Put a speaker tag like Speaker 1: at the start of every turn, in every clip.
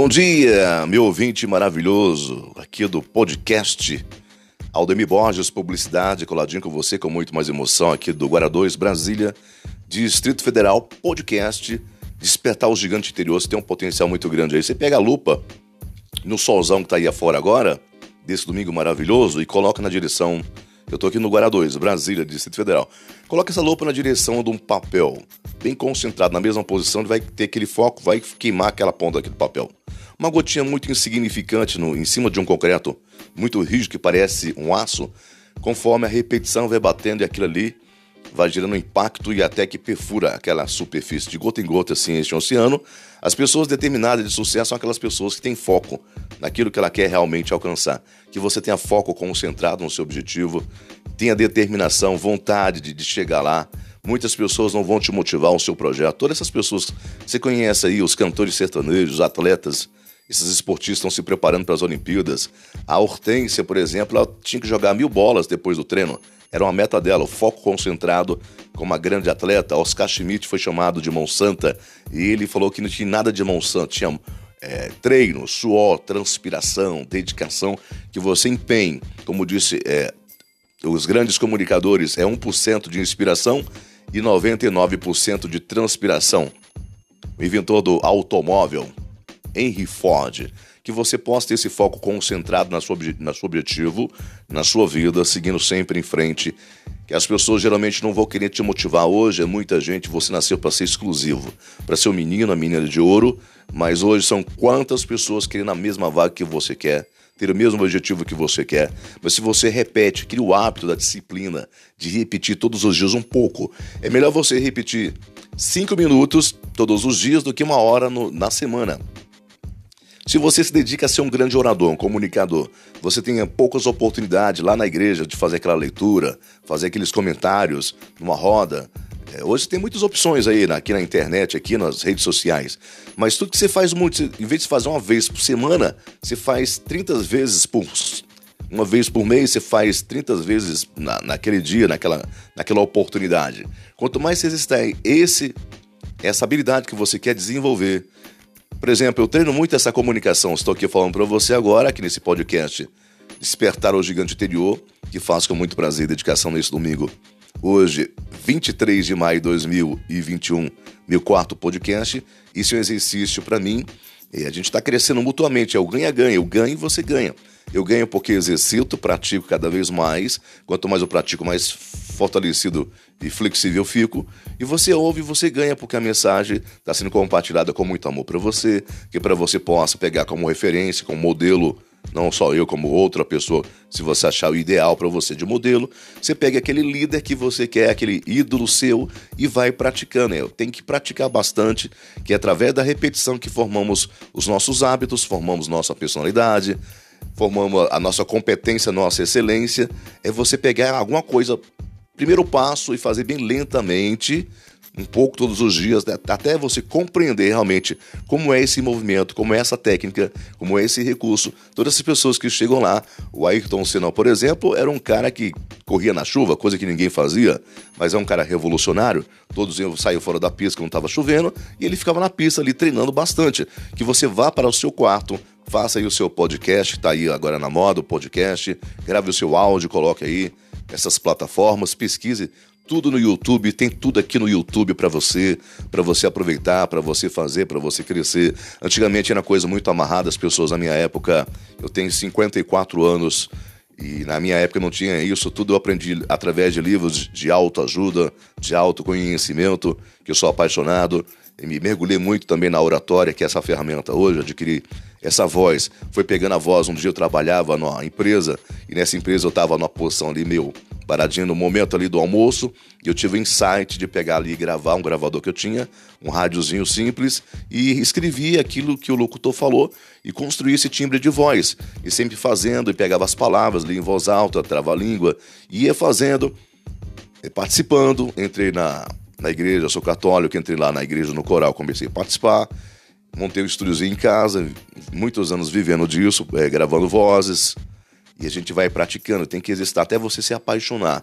Speaker 1: Bom dia, meu ouvinte maravilhoso, aqui do podcast Aldemir Borges, Publicidade, coladinho com você com muito mais emoção aqui do Guará 2, Brasília, Distrito Federal, podcast Despertar o Gigante Interior, você tem um potencial muito grande aí. Você pega a lupa no solzão que tá aí afora agora, desse domingo maravilhoso, e coloca na direção eu tô aqui no Guará 2, Brasília, Distrito Federal. Coloca essa lupa na direção de um papel, bem concentrado, na mesma posição, vai ter aquele foco, vai queimar aquela ponta daquele papel. Uma gotinha muito insignificante no, em cima de um concreto, muito rígido, que parece um aço, conforme a repetição vai batendo e aquilo ali vai gerando impacto e até que perfura aquela superfície de gota em gota, assim, este oceano. As pessoas determinadas de sucesso são aquelas pessoas que têm foco naquilo que ela quer realmente alcançar. Que você tenha foco concentrado no seu objetivo, tenha determinação, vontade de, de chegar lá. Muitas pessoas não vão te motivar o seu projeto. Todas essas pessoas você conhece aí, os cantores sertanejos, os atletas, esses esportistas estão se preparando para as Olimpíadas. A Hortência, por exemplo, ela tinha que jogar mil bolas depois do treino. Era uma meta dela, o foco concentrado como uma grande atleta. Oscar Schmidt foi chamado de Monsanta e ele falou que não tinha nada de Monsanto, tinha é, treino, suor, transpiração, dedicação, que você empenhe. Como disse é, os grandes comunicadores, é 1% de inspiração e 99% de transpiração. O inventor do automóvel, Henry Ford que você possa ter esse foco concentrado na sua, na seu objetivo, na sua vida, seguindo sempre em frente. Que as pessoas geralmente não vão querer te motivar hoje, é muita gente, você nasceu para ser exclusivo, para ser o um menino, a menina de ouro, mas hoje são quantas pessoas querendo a mesma vaga que você quer, ter o mesmo objetivo que você quer. Mas se você repete, cria o hábito da disciplina, de repetir todos os dias um pouco. É melhor você repetir cinco minutos todos os dias do que uma hora no, na semana. Se você se dedica a ser um grande orador, um comunicador, você tem poucas oportunidades lá na igreja de fazer aquela leitura, fazer aqueles comentários numa roda. É, hoje tem muitas opções aí aqui na internet, aqui nas redes sociais. Mas tudo que você faz muito, em vez de fazer uma vez por semana, você faz 30 vezes por uma vez por mês, você faz 30 vezes na, naquele dia, naquela, naquela oportunidade. Quanto mais você existe esse, essa habilidade que você quer desenvolver, por exemplo, eu treino muito essa comunicação. Estou aqui falando para você agora, aqui nesse podcast, Despertar o Gigante Interior, que faço com muito prazer e dedicação nesse domingo. Hoje, 23 de maio de 2021, meu quarto podcast. Isso é um exercício para mim. E a gente está crescendo mutuamente. É o ganha-ganha. Eu ganho e você ganha. Eu ganho porque exercito, pratico cada vez mais. Quanto mais eu pratico, mais fortalecido e flexível eu fico. E você ouve você ganha, porque a mensagem está sendo compartilhada com muito amor para você, que para você possa pegar como referência, como modelo, não só eu, como outra pessoa, se você achar o ideal para você de modelo, você pega aquele líder que você quer, aquele ídolo seu e vai praticando. Tenho que praticar bastante, que é através da repetição que formamos os nossos hábitos, formamos nossa personalidade, formamos a nossa competência, nossa excelência. É você pegar alguma coisa primeiro passo e fazer bem lentamente, um pouco todos os dias, né? até você compreender realmente como é esse movimento, como é essa técnica, como é esse recurso. Todas as pessoas que chegam lá, o Ayrton Senna, por exemplo, era um cara que corria na chuva, coisa que ninguém fazia, mas é um cara revolucionário. Todos saíam fora da pista quando estava chovendo e ele ficava na pista ali treinando bastante. Que você vá para o seu quarto, faça aí o seu podcast, está aí agora na moda o podcast, grave o seu áudio, coloque aí essas plataformas, pesquise tudo no YouTube, tem tudo aqui no YouTube para você, para você aproveitar, para você fazer, para você crescer. Antigamente era coisa muito amarrada, as pessoas na minha época, eu tenho 54 anos e na minha época não tinha isso, tudo eu aprendi através de livros de autoajuda, de autoconhecimento, que eu sou apaixonado. E me mergulhei muito também na oratória, que é essa ferramenta hoje, adquiri essa voz. Foi pegando a voz, um dia eu trabalhava numa empresa, e nessa empresa eu estava numa posição ali, meu, paradinho no momento ali do almoço, e eu tive o insight de pegar ali e gravar um gravador que eu tinha, um rádiozinho simples, e escrevi aquilo que o locutor falou e construí esse timbre de voz. E sempre fazendo, e pegava as palavras, li em voz alta, trava-língua, ia fazendo, participando, entrei na na igreja, sou católico, entrei lá na igreja no coral, comecei a participar, montei um estúdiozinho em casa, muitos anos vivendo disso, é, gravando vozes, e a gente vai praticando, tem que existir até você se apaixonar.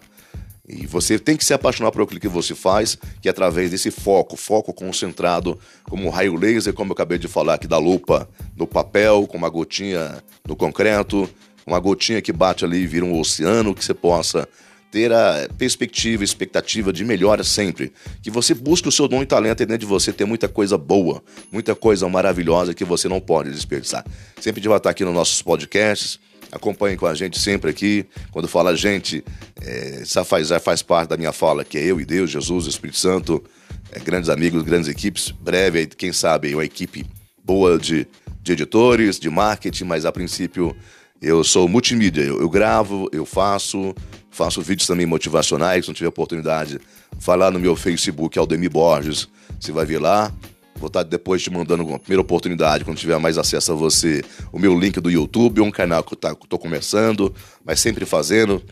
Speaker 1: E você tem que se apaixonar por aquilo que você faz, que é através desse foco, foco concentrado, como um raio laser, como eu acabei de falar aqui da lupa, no papel, com uma gotinha no concreto, uma gotinha que bate ali e vira um oceano, que você possa ter a perspectiva, expectativa de melhora sempre. Que você busque o seu dom e talento e dentro de você tem muita coisa boa, muita coisa maravilhosa que você não pode desperdiçar. Sempre de estar aqui nos nossos podcasts Acompanhe com a gente sempre aqui. Quando fala gente, é, já, faz, parte da minha fala, que é eu e Deus, Jesus, Espírito Santo, é, grandes amigos, grandes equipes. Breve, quem sabe, uma equipe boa de, de editores, de marketing, mas a princípio eu sou multimídia. Eu, eu gravo, eu faço, faço vídeos também motivacionais. Se não tiver oportunidade, falar no meu Facebook, Aldemir Borges, você vai ver lá. Vou estar depois te mandando uma primeira oportunidade, quando tiver mais acesso a você, o meu link do YouTube, um canal que eu tá, tô começando, mas sempre fazendo.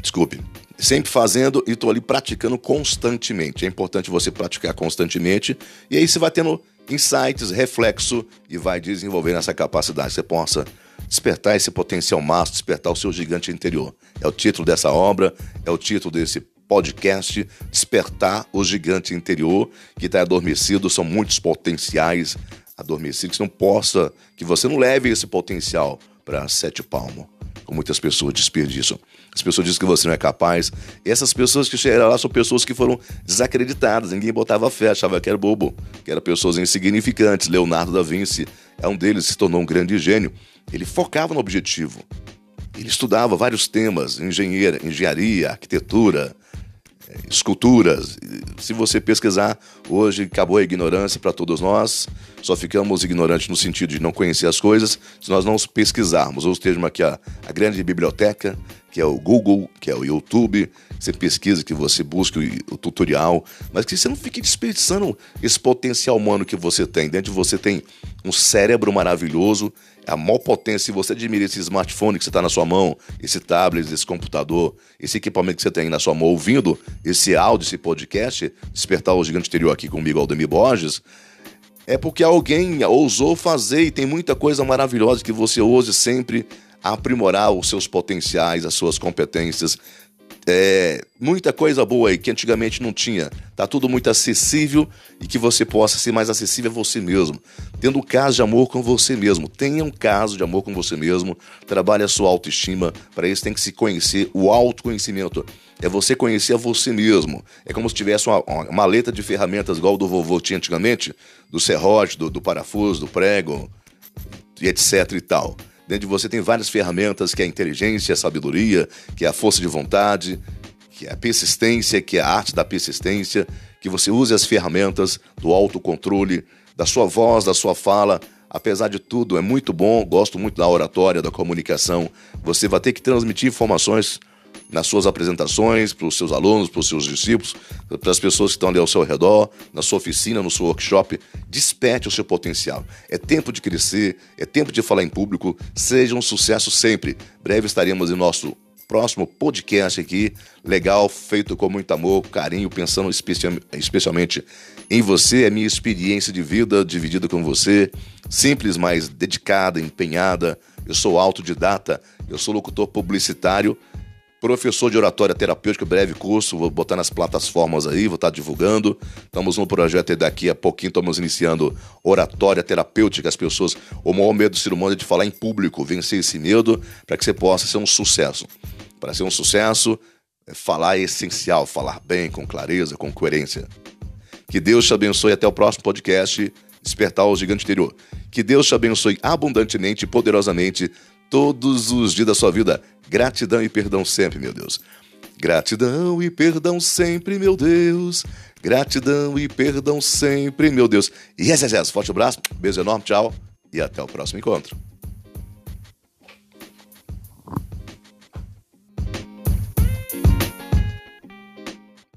Speaker 1: Desculpe. Sempre fazendo e estou ali praticando constantemente. É importante você praticar constantemente e aí você vai tendo insights, reflexo e vai desenvolvendo essa capacidade. Você possa despertar esse potencial máximo, despertar o seu gigante interior. É o título dessa obra, é o título desse podcast Despertar o Gigante Interior, que está adormecido, são muitos potenciais adormecidos, que não possa, que você não leve esse potencial para sete palmos, muitas pessoas desperdiçam. As pessoas dizem que você não é capaz. E essas pessoas que chegaram lá são pessoas que foram desacreditadas. Ninguém botava fé, achava que era bobo, que eram pessoas insignificantes. Leonardo da Vinci é um deles, se tornou um grande gênio. Ele focava no objetivo. Ele estudava vários temas: engenheira, engenharia, arquitetura, esculturas. Se você pesquisar, hoje acabou a ignorância para todos nós. Só ficamos ignorantes no sentido de não conhecer as coisas se nós não pesquisarmos. Ou seja, aqui a, a grande biblioteca, que é o Google, que é o YouTube, você pesquisa, que você busca o, o, tutorial, mas que você não fique desperdiçando esse potencial humano que você tem. Dentro de você tem um cérebro maravilhoso, a maior potência. Se você admira esse smartphone que você está na sua mão, esse tablet, esse computador, esse equipamento que você tem na sua mão, ouvindo esse áudio, esse podcast, Despertar o Gigante Exterior aqui comigo, Aldemir Borges, é porque alguém ousou fazer e tem muita coisa maravilhosa que você ouse sempre aprimorar os seus potenciais, as suas competências, é, muita coisa boa aí que antigamente não tinha. Tá tudo muito acessível e que você possa ser mais acessível a você mesmo. Tendo um caso de amor com você mesmo. Tenha um caso de amor com você mesmo. Trabalhe a sua autoestima. Para isso tem que se conhecer. O autoconhecimento é você conhecer a você mesmo. É como se tivesse uma, uma maleta de ferramentas igual o do vovô tinha antigamente, do serrote, do, do parafuso, do prego, e etc e tal. Dentro de você tem várias ferramentas, que é a inteligência, a sabedoria, que é a força de vontade, que é a persistência, que é a arte da persistência, que você use as ferramentas do autocontrole, da sua voz, da sua fala. Apesar de tudo, é muito bom, gosto muito da oratória, da comunicação. Você vai ter que transmitir informações nas suas apresentações, para os seus alunos, para os seus discípulos, para as pessoas que estão ali ao seu redor, na sua oficina, no seu workshop. Desperte o seu potencial. É tempo de crescer, é tempo de falar em público. Seja um sucesso sempre. Breve estaremos em nosso próximo podcast aqui, legal, feito com muito amor, carinho, pensando especialmente em você, a minha experiência de vida dividida com você, simples, mas dedicada, empenhada. Eu sou autodidata, eu sou locutor publicitário professor de oratória terapêutica, breve curso, vou botar nas plataformas aí, vou estar divulgando. Estamos no projeto e daqui a pouquinho estamos iniciando oratória terapêutica. As pessoas, o maior medo do ser humano é de falar em público, vencer esse medo para que você possa ser um sucesso. Para ser um sucesso, é falar é essencial, falar bem, com clareza, com coerência. Que Deus te abençoe até o próximo podcast, Despertar o Gigante Interior. Que Deus te abençoe abundantemente e poderosamente todos os dias da sua vida. Gratidão e perdão sempre, meu Deus. Gratidão e perdão sempre, meu Deus. Gratidão e perdão sempre, meu Deus. Yes, yes, yes. Forte abraço, beijo enorme, tchau e até o próximo encontro.